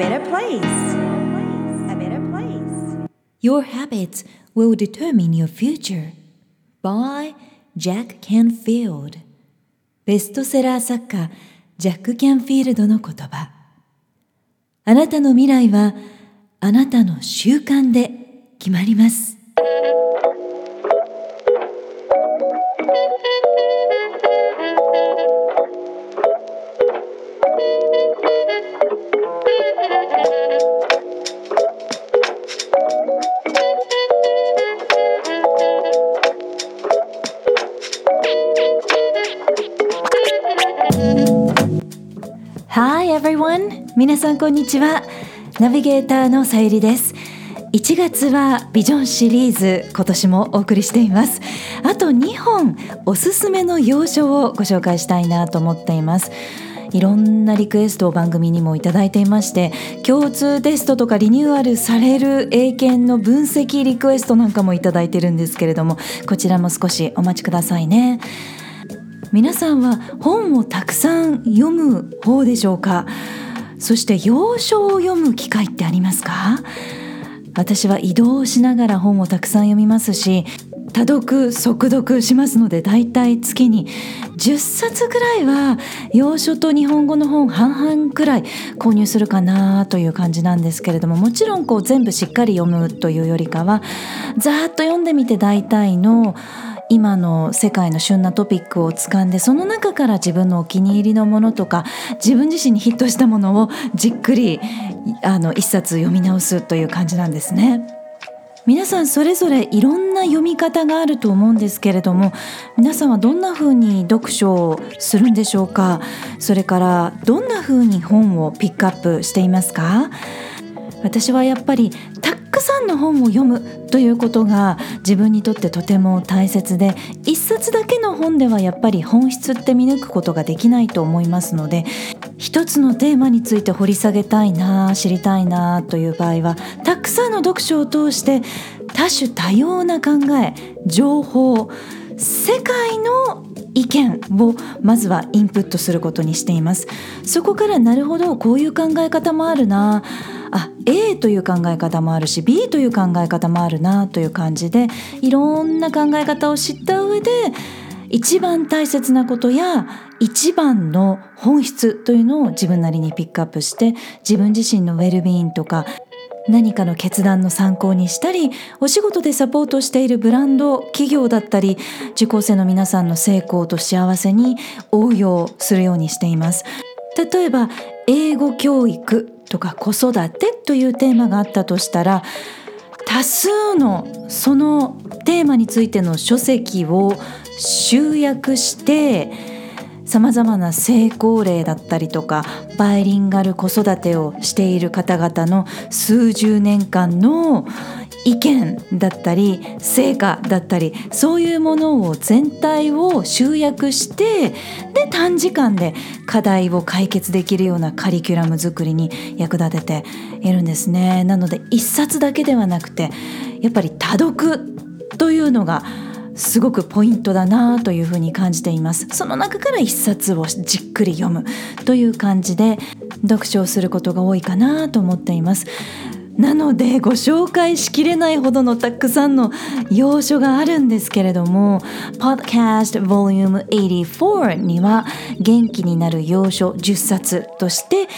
better place. A better place. Your habits will determine your future by Jack Canfield ベストセラー作家ジャック・キャンフィールドの言葉あなたの未来はあなたの習慣で決まります皆さんこんにちは。ナビゲーターのさゆりです。1月はビジョンシリーズ今年もお送りしています。あと2本おすすめの要所をご紹介したいなと思っています。いろんなリクエストを番組にもいただいていまして共通テストとかリニューアルされる英検の分析リクエストなんかもいただいてるんですけれどもこちらも少しお待ちくださいね。皆さんは本をたくさん読む方でしょうか？そして要所を読む機会ってありますか？私は移動しながら本をたくさん読みますし多読速読しますのでだいたい月に10冊ぐらいは洋書と日本語の本半々くらい購入するかなという感じなんですけれどももちろんこう全部しっかり読むというよりかはざーっと読んでみて大体の今の世界の旬なトピックをつかんでその中から自分のお気に入りのものとか自分自身にヒットしたものをじっくりあの一冊読み直すという感じなんですね。皆さんそれぞれいろんな読み方があると思うんですけれども皆さんはどんな風に読書をするんでしょうか？それからどんな風に本をピックアップしていますか？私はやっぱりたくさんの本を読むということが自分にとってとても大切で一冊だけの本ではやっぱり本質って見抜くことができないと思いますので一つのテーマについて掘り下げたいな知りたいなという場合はたくさんの読書を通して多種多様な考え情報世界の意見をまずはインプットすることにしています。そこからなるほどこういう考え方もあるな。あ A という考え方もあるし B という考え方もあるなという感じでいろんな考え方を知った上で一番大切なことや一番の本質というのを自分なりにピックアップして自分自身のウェルビーンとか何かの決断の参考にしたりお仕事でサポートしているブランド企業だったり受講生の皆さんの成功と幸せに応用するようにしています。例えば英語教育とか子育てというテーマがあったとしたら多数のそのテーマについての書籍を集約してさまざまな成功例だったりとかバイリンガル子育てをしている方々の数十年間の意見だったり成果だったりそういうものを全体を集約してで短時間で課題を解決できるようなカリキュラム作りに役立てているんですね。なので一冊だけではなくてやっぱり多読というのがすごくポイントだなというふうに感じています。その中から一冊をじっくり読むという感じで読書をすることが多いかなと思っています。なのでご紹介しきれないほどのたくさんの要所があるんですけれども Podcast Volume 84には元気になる要所10冊として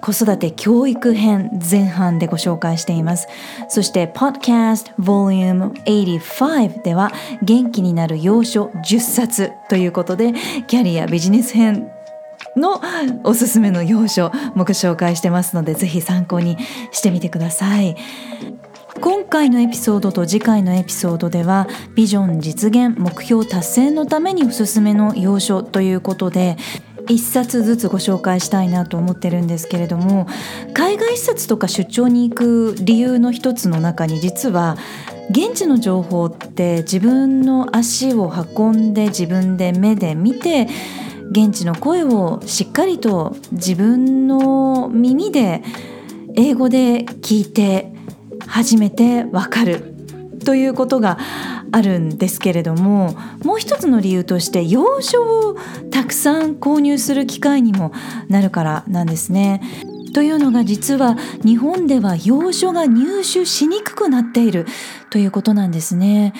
子育て教育編前半でご紹介しています。そして Podcast Volume 85では元気になる要所10冊ということでキャリアビジネス編のおすすめの要所もご紹介してますのでぜひ参考にしてみてください。今回のエピソードと次回のエピソードではビジョン実現目標達成のためにおすすめの要所ということで一冊ずつご紹介したいなと思ってるんですけれども海外視察とか出張に行く理由の一つの中に実は現地の情報って自分の足を運んで自分で目で見て現地の声をしっかりと自分の耳で英語で聞いて初めてわかるということがあるんですけれどももう一つの理由として洋書をたくさん購入する機会にもなるからなんですね。というのが実は日本では洋書が入手しにくくなっているということなんですね。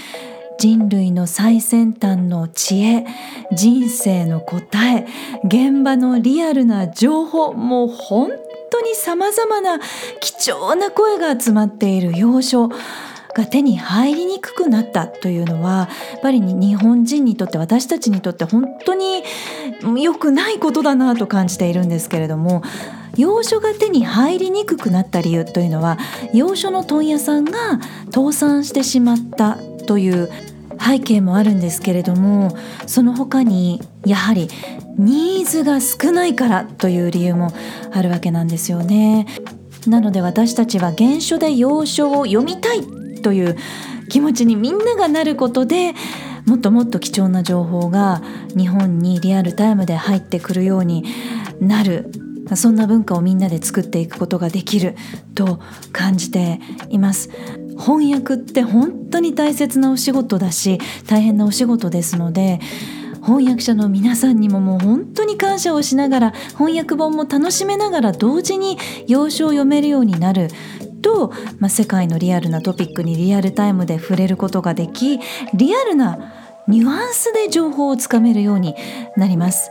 人類の最先端の知恵人生の答え現場のリアルな情報もう本当にさまざまな貴重な声が集まっている洋書が手に入りにくくなったというのはやっぱり日本人にとって私たちにとって本当に良くないことだなと感じているんですけれども洋書が手に入りにくくなった理由というのは洋書の問屋さんが倒産してしまったという背景もあるんですけれどもその他にやはりニーズが少ないからという理由もあるわけなんですよね。なので私たちは原書で洋書を読みたいという気持ちにみんながなることでもっともっと貴重な情報が日本にリアルタイムで入ってくるようになる。そんな文化をみんなで作っていくことができると感じています。翻訳って本当に大切なお仕事だし大変なお仕事ですので翻訳者の皆さんにももう本当に感謝をしながら翻訳本も楽しめながら同時に要所を読めるようになる。と、まあ、世界のリアルなトピックにリアルタイムで触れることができリアルなニュアンスで情報をつかめるようになります。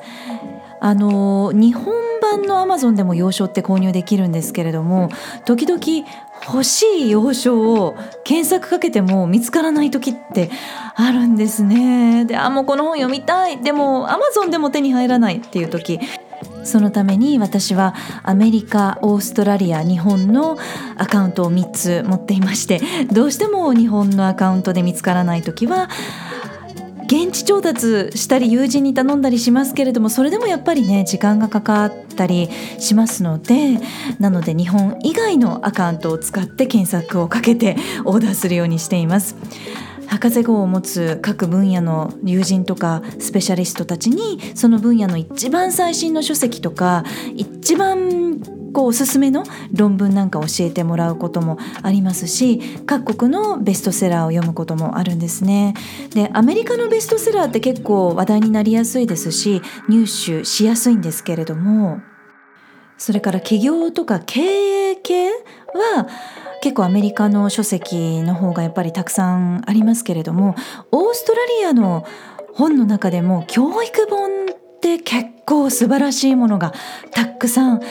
あの日本版のアマゾンでも洋書って購入できるんですけれども時々欲しい洋書を検索かけても見つからない時ってあるんですね。であもうこの本読みたいでもアマゾンでも手に入らないっていう時そのために私はアメリカオーストラリア日本のアカウントを3つ持っていましてどうしても日本のアカウントで見つからない時は現地調達したり友人に頼んだりしますけれどもそれでもやっぱりね時間がかかったりしますのでなので日本以外のアカウントを使って検索をかけてオーダーするようにしています。博士号を持つ各分野の友人とかスペシャリストたちにその分野の一番最新の書籍とか一番こうおすすめの論文なんか教えてもらうこともありますし各国のベストセラーを読むこともあるんですね。でアメリカのベストセラーって結構話題になりやすいですし入手しやすいんですけれどもそれから企業とか経営系は結構アメリカの書籍の方がやっぱりたくさんありますけれどもオーストラリアの本の中でも教育本って結構素晴らしいものがたくさん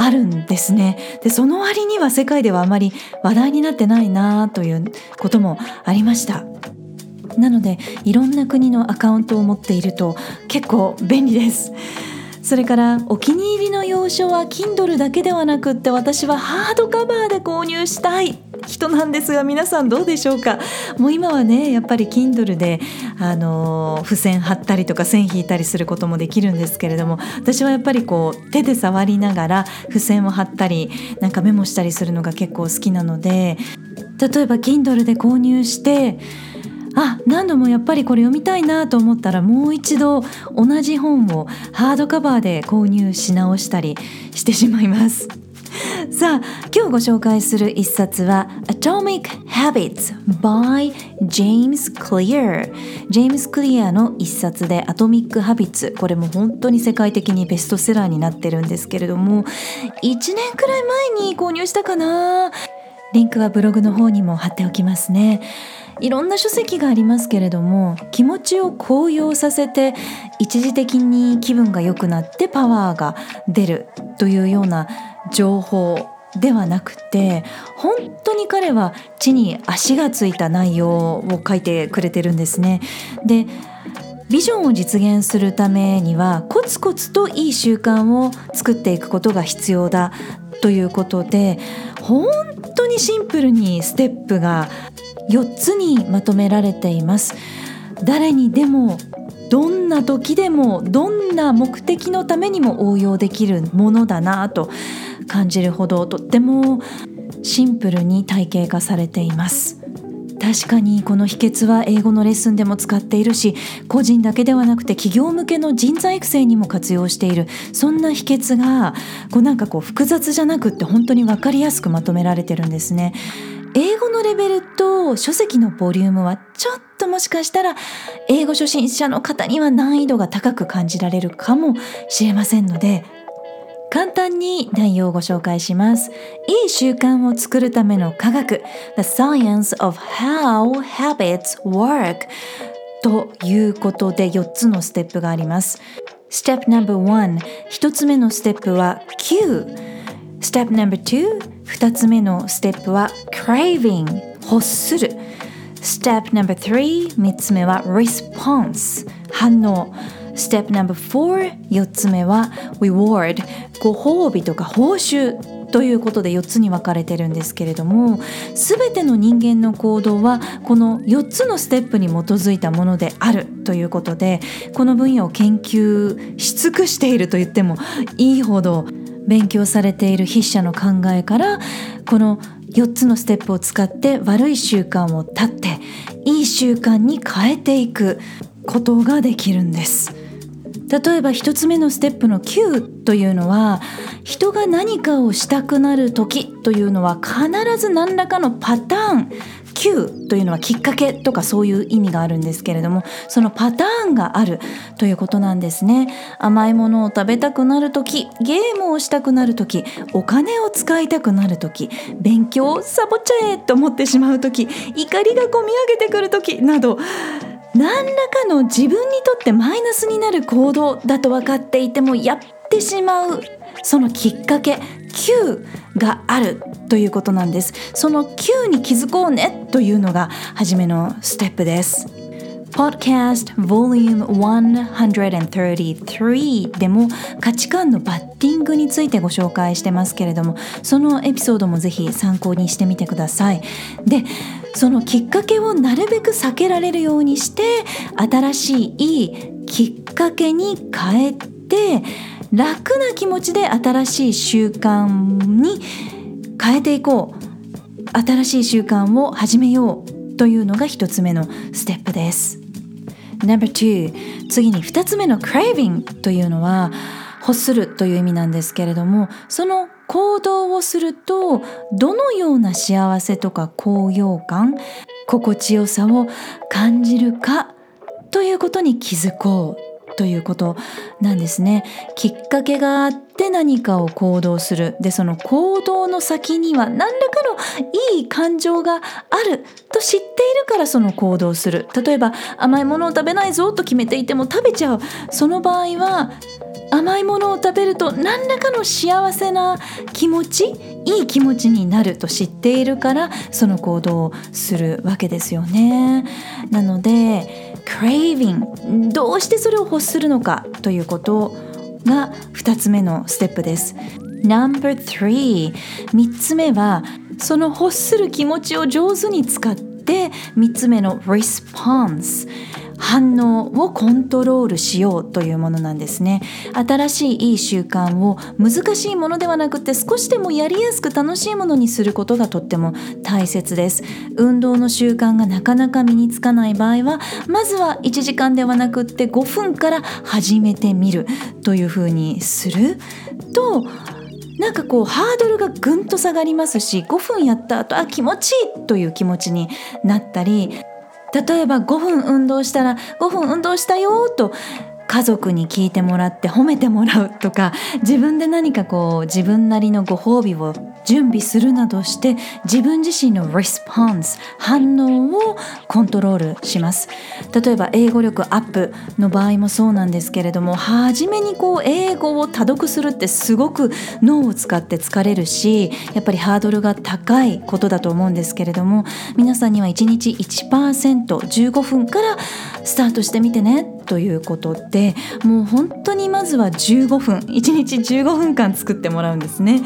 あるんですね。でその割には世界ではあまり話題になってないなということもありました。なのでいろんな国のアカウントを持っていると結構便利です。それからお気に入りの洋書は Kindle だけではなくって私はハードカバーで購入したい人なんですが皆さんどうでしょうか？もう今はねやっぱり Kindle であの付箋貼ったりとか線引いたりすることもできるんですけれども私はやっぱりこう手で触りながら付箋を貼ったりなんかメモしたりするのが結構好きなので例えば Kindle で購入してあ何度もやっぱりこれ読みたいなと思ったらもう一度同じ本をハードカバーで購入し直したりしてしまいます。さあ今日ご紹介する一冊は Atomic Habits by James Clear ジェームス・クリアの一冊で Atomic Habits これも本当に世界的にベストセラーになってるんですけれども1年くらい前に購入したかな。リンクはブログの方にも貼っておきますね。いろんな書籍がありますけれども気持ちを高揚させて一時的に気分が良くなってパワーが出るというような情報ではなくて本当に彼は地に足がついた内容を書いてくれてるんですね。でビジョンを実現するためにはコツコツといい習慣を作っていくことが必要だということで本当にシンプルにステップが4つにまとめられています。誰にでもどんな時でもどんな目的のためにも応用できるものだなと感じるほどとってもシンプルに体系化されています。確かにこの秘訣は英語のレッスンでも使っているし個人だけではなくて企業向けの人材育成にも活用している。そんな秘訣がこうなんかこう複雑じゃなくって本当に分かりやすくまとめられてるんですね。英語のレベルと書籍のボリュームはちょっともしかしたら英語初心者の方には難易度が高く感じられるかもしれませんので簡単に内容をご紹介します。いい習慣を作るための科学。The Science of How Habits Work ということで4つのステップがあります。Step number 1 1つ目のステップは Q Step No.2 2つ目のステップは Craving 欲する。Step No.3 3つ目は Response 反応。Step number 4 4つ目は Reward ご褒美とか報酬。ということで4つに分かれてるんですけれども全ての人間の行動はこの4つのステップに基づいたものである。ということでこの分野を研究し尽くしていると言ってもいいほど勉強されている筆者の考えからこの4つのステップを使って悪い習慣を断っていい習慣に変えていくことができるんです。例えば1つ目のステップの Q というのは人が何かをしたくなる時というのは必ず何らかのパターン Q というのはきっかけとかそういう意味があるんですけれどもそのパターンがあるということなんですね。甘いものを食べたくなる時ゲームをしたくなる時お金を使いたくなる時勉強をサボっちゃえと思ってしまう時怒りがこみ上げてくる時など何らかの自分にとってマイナスになる行動だと分かっていてもやってしまうそのきっかけ Q があるということなんです。その Q に気づこうねというのが初めのステップです。Podcast Volume 133でも価値観のバッティングについてご紹介してますけれどもそのエピソードもぜひ参考にしてみてください。でそのきっかけをなるべく避けられるようにして新しいいいきっかけに変えて楽な気持ちで新しい習慣に変えていこう新しい習慣を始めようというのが一つ目のステップです。No.2 次に2つ目の craving というのは欲するという意味なんですけれどもその行動をするとどのような幸せとか高揚感心地よさを感じるかということに気づこうということなんですね。きっかけがあって何かを行動する。でその行動の先には何らかのいい感情があると知っているからその行動する。例えば甘いものを食べないぞと決めていても食べちゃう。その場合は甘いものを食べると何らかの幸せな気持ちいい気持ちになると知っているからその行動をするわけですよね。なので craving. どうしてそれを欲するのかということが2つ目のステップです。No.3 3つ目はその欲する気持ちを上手に使って3つ目の response 反応をコントロールしようというものなんですね。新しいいい習慣を難しいものではなくて少しでもやりやすく楽しいものにすることがとっても大切です。運動の習慣がなかなか身につかない場合はまずは1時間ではなくって5分から始めてみるというふうにする。となんかこうハードルがぐんと下がりますし5分やった後あ気持ちいいという気持ちになったり例えば5分運動したら5分運動したよと家族に聞いてもらって褒めてもらうとか自分で何かこう自分なりのご褒美を準備するなどして自分自身のレスポンス反応をコントロールします。例えば英語力アップの場合もそうなんですけれども初めにこう英語を多読するってすごく脳を使って疲れるしやっぱりハードルが高いことだと思うんですけれども皆さんには1日 1%15 分からスタートしてみてねということでもう本当にまずは15分1日15分間作ってもらうんですね。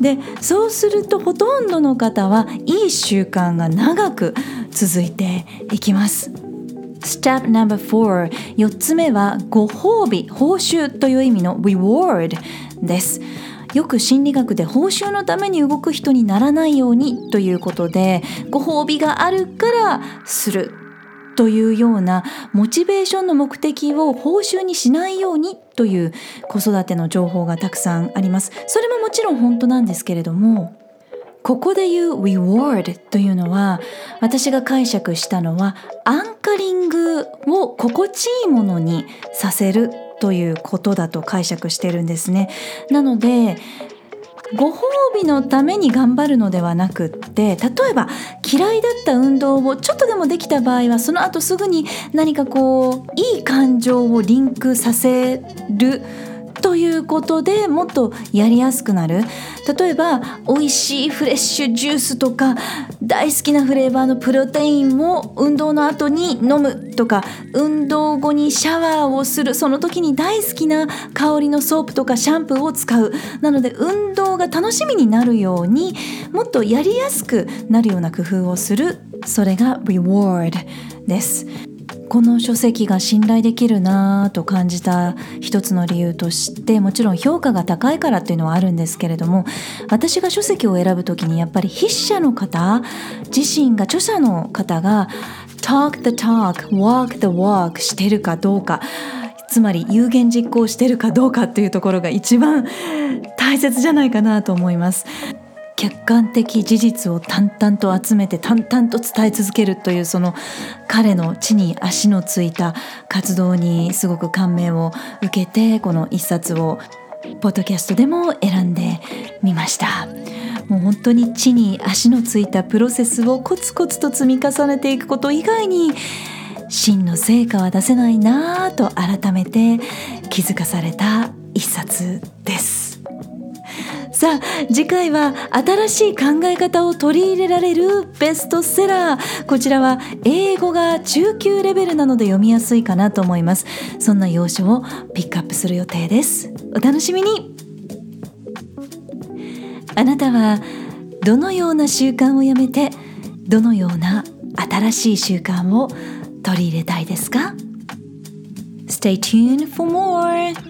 でそうするとほとんどの方はいい習慣が長く続いていきます。Step No.4 4つ目はご褒美報酬という意味の reward です。よく心理学で報酬のために動く人にならないようにということでご褒美があるからする。というようなモチベーションの目的を報酬にしないようにという子育ての情報がたくさんありますそれももちろん本当なんですけれどもここで言う reward というのは私が解釈したのはアンカリングを心地いいものにさせるということだと解釈してるんですね。なのでご褒美のために頑張るのではなくって例えば嫌いだった運動をちょっとでもできた場合はその後すぐに何かこういい感情をリンクさせるいうことでもっとやりやすくなる。例えば美味しいフレッシュジュースとか大好きなフレーバーのプロテインを運動の後に飲むとか運動後にシャワーをするその時に大好きな香りのソープとかシャンプーを使う。なので運動が楽しみになるようにもっとやりやすくなるような工夫をする。それが reward です。この書籍が信頼できるなぁと感じた一つの理由としてもちろん評価が高いからっていうのはあるんですけれども私が書籍を選ぶ時にやっぱり筆者の方自身が著者の方が talk the talk walk the walk してるかどうかつまり有言実行してるかどうかっていうところが一番大切じゃないかなと思います。客観的事実を淡々と集めて淡々と伝え続けるというその彼の地に足のついた活動にすごく感銘を受けてこの一冊をポッドキャストでも選んでみました。もう本当に地に足のついたプロセスをコツコツと積み重ねていくこと以外に真の成果は出せないなぁと改めて気づかされた一冊です。さあ次回は新しい考え方を取り入れられるベストセラー。こちらは英語が中級レベルなので読みやすいかなと思います。そんな要所をピックアップする予定です。お楽しみに。あなたはどのような習慣をやめてどのような新しい習慣を取り入れたいですか？Stay tuned for more!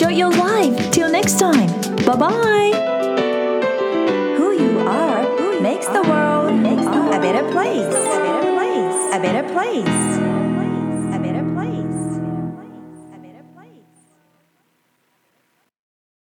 Enjoy your life Till next time Bye bye Who you are who makes the world a better place. A better place. A better place.